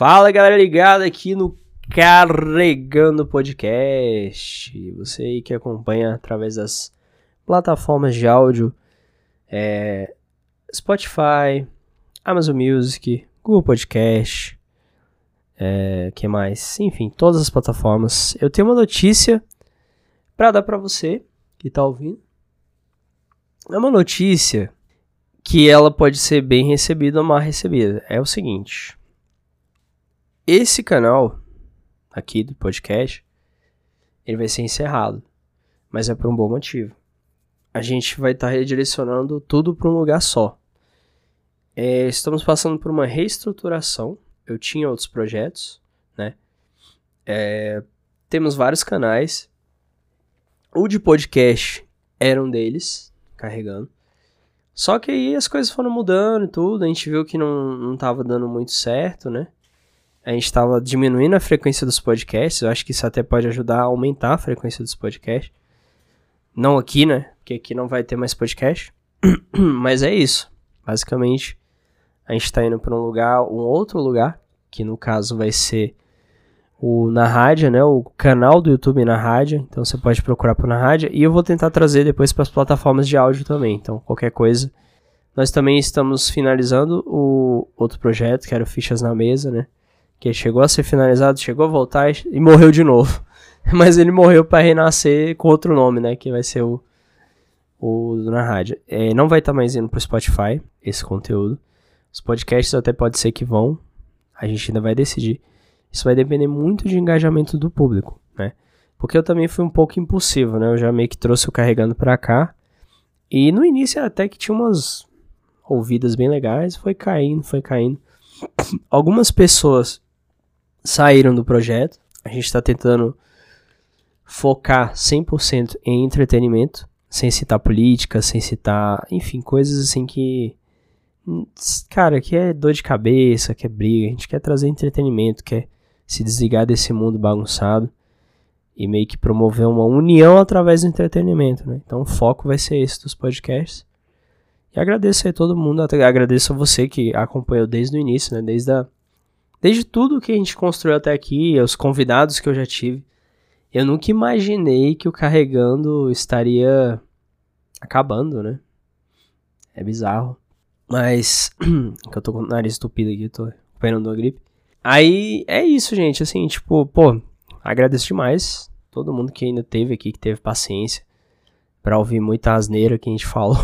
Fala galera ligada aqui no Carregando Podcast. Você aí que acompanha através das plataformas de áudio, é, Spotify, Amazon Music, Google Podcast, é, que mais? Enfim, todas as plataformas. Eu tenho uma notícia para dar para você que tá ouvindo. É uma notícia que ela pode ser bem recebida ou mal recebida. É o seguinte: esse canal aqui do podcast, ele vai ser encerrado, mas é por um bom motivo. A gente vai estar tá redirecionando tudo para um lugar só. É, estamos passando por uma reestruturação. Eu tinha outros projetos, né? É, temos vários canais. O de podcast era um deles, carregando. Só que aí as coisas foram mudando e tudo. A gente viu que não, não dando muito certo, né? A gente estava diminuindo a frequência dos podcasts. Eu acho que isso até pode ajudar a aumentar a frequência dos podcasts. Não aqui, né? Porque aqui não vai ter mais podcast. Mas é isso. Basicamente, a gente está indo para um lugar, um outro lugar, que no caso vai ser o Na Rádio, né? O canal do YouTube Na Rádio. Então você pode procurar por Na Rádio. E eu vou tentar trazer depois para as plataformas de áudio também. Então, qualquer coisa. Nós também estamos finalizando o outro projeto, que era o Fichas na Mesa, né? Que chegou a ser finalizado, chegou a voltar e morreu de novo. Mas ele morreu para renascer com outro nome, né? Que vai ser o, o na rádio. É, não vai estar tá mais indo pro Spotify esse conteúdo. Os podcasts até pode ser que vão. A gente ainda vai decidir. Isso vai depender muito de engajamento do público, né? Porque eu também fui um pouco impulsivo, né? Eu já meio que trouxe o carregando para cá. E no início até que tinha umas ouvidas bem legais, foi caindo, foi caindo. Algumas pessoas saíram do projeto. A gente está tentando focar 100% em entretenimento, sem citar política, sem citar, enfim, coisas assim que cara, que é dor de cabeça, que é briga, a gente quer trazer entretenimento, quer se desligar desse mundo bagunçado e meio que promover uma união através do entretenimento, né? Então o foco vai ser esse dos podcasts. E agradeço a todo mundo, agradeço a você que acompanhou desde o início, né? Desde a Desde tudo que a gente construiu até aqui, os convidados que eu já tive, eu nunca imaginei que o Carregando estaria acabando, né? É bizarro. Mas, que eu tô com o nariz estupido aqui, tô recuperando a gripe. Aí, é isso, gente, assim, tipo, pô, agradeço demais todo mundo que ainda teve aqui, que teve paciência para ouvir muita asneira que a gente falou.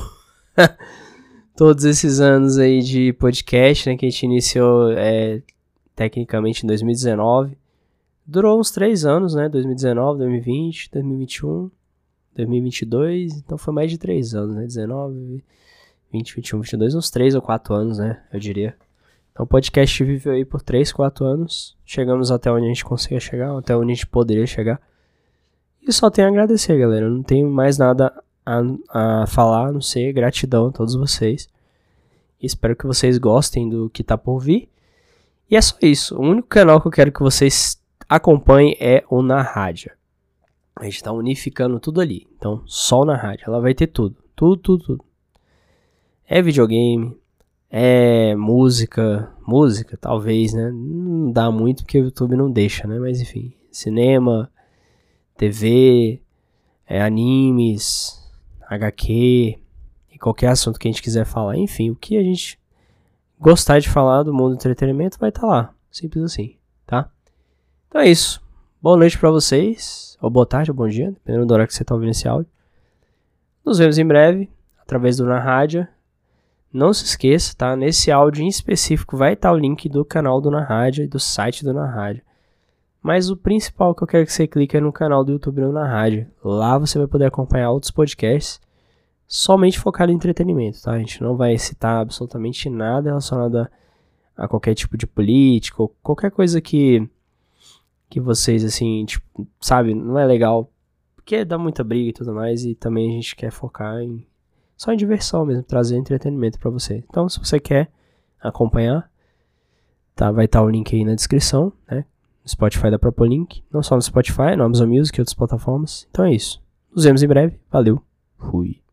Todos esses anos aí de podcast, né, que a gente iniciou é, tecnicamente em 2019. Durou uns três anos, né? 2019, 2020, 2021, 2022. Então foi mais de três anos, né? 19, 20, 21, 22, uns três ou quatro anos, né? Eu diria. Então o podcast viveu aí por três, quatro anos. Chegamos até onde a gente conseguia chegar, até onde a gente poderia chegar. E só tenho a agradecer, galera. Não tenho mais nada a, a falar, a não ser gratidão a todos vocês. Espero que vocês gostem do que tá por vir. E é só isso. O único canal que eu quero que vocês acompanhem é o Na Rádio. A gente tá unificando tudo ali. Então, só na rádio. Ela vai ter tudo. Tudo, tudo, tudo. É videogame. É música. Música, talvez, né? Não dá muito porque o YouTube não deixa, né? Mas enfim. Cinema. TV. É, animes. HQ. E qualquer assunto que a gente quiser falar. Enfim, o que a gente gostar de falar do mundo do entretenimento, vai estar tá lá. Simples assim, tá? Então é isso. Boa noite para vocês, ou boa tarde, ou bom dia, dependendo da hora que você está ouvindo esse áudio. Nos vemos em breve, através do Na Rádio. Não se esqueça, tá? Nesse áudio em específico vai estar tá o link do canal do Na Rádio e do site do Na Rádio. Mas o principal que eu quero que você clique é no canal do YouTube do Na Rádio. Lá você vai poder acompanhar outros podcasts somente focado em entretenimento, tá? A gente não vai citar absolutamente nada relacionado a, a qualquer tipo de política ou qualquer coisa que que vocês assim, tipo, sabe, não é legal, porque dá muita briga e tudo mais e também a gente quer focar em só em diversão mesmo, trazer entretenimento para você. Então, se você quer acompanhar, tá, vai estar tá o link aí na descrição, né? No Spotify dá pra pôr link, não só no Spotify, no Amazon Music e outras plataformas. Então é isso. Nos vemos em breve. Valeu. Fui.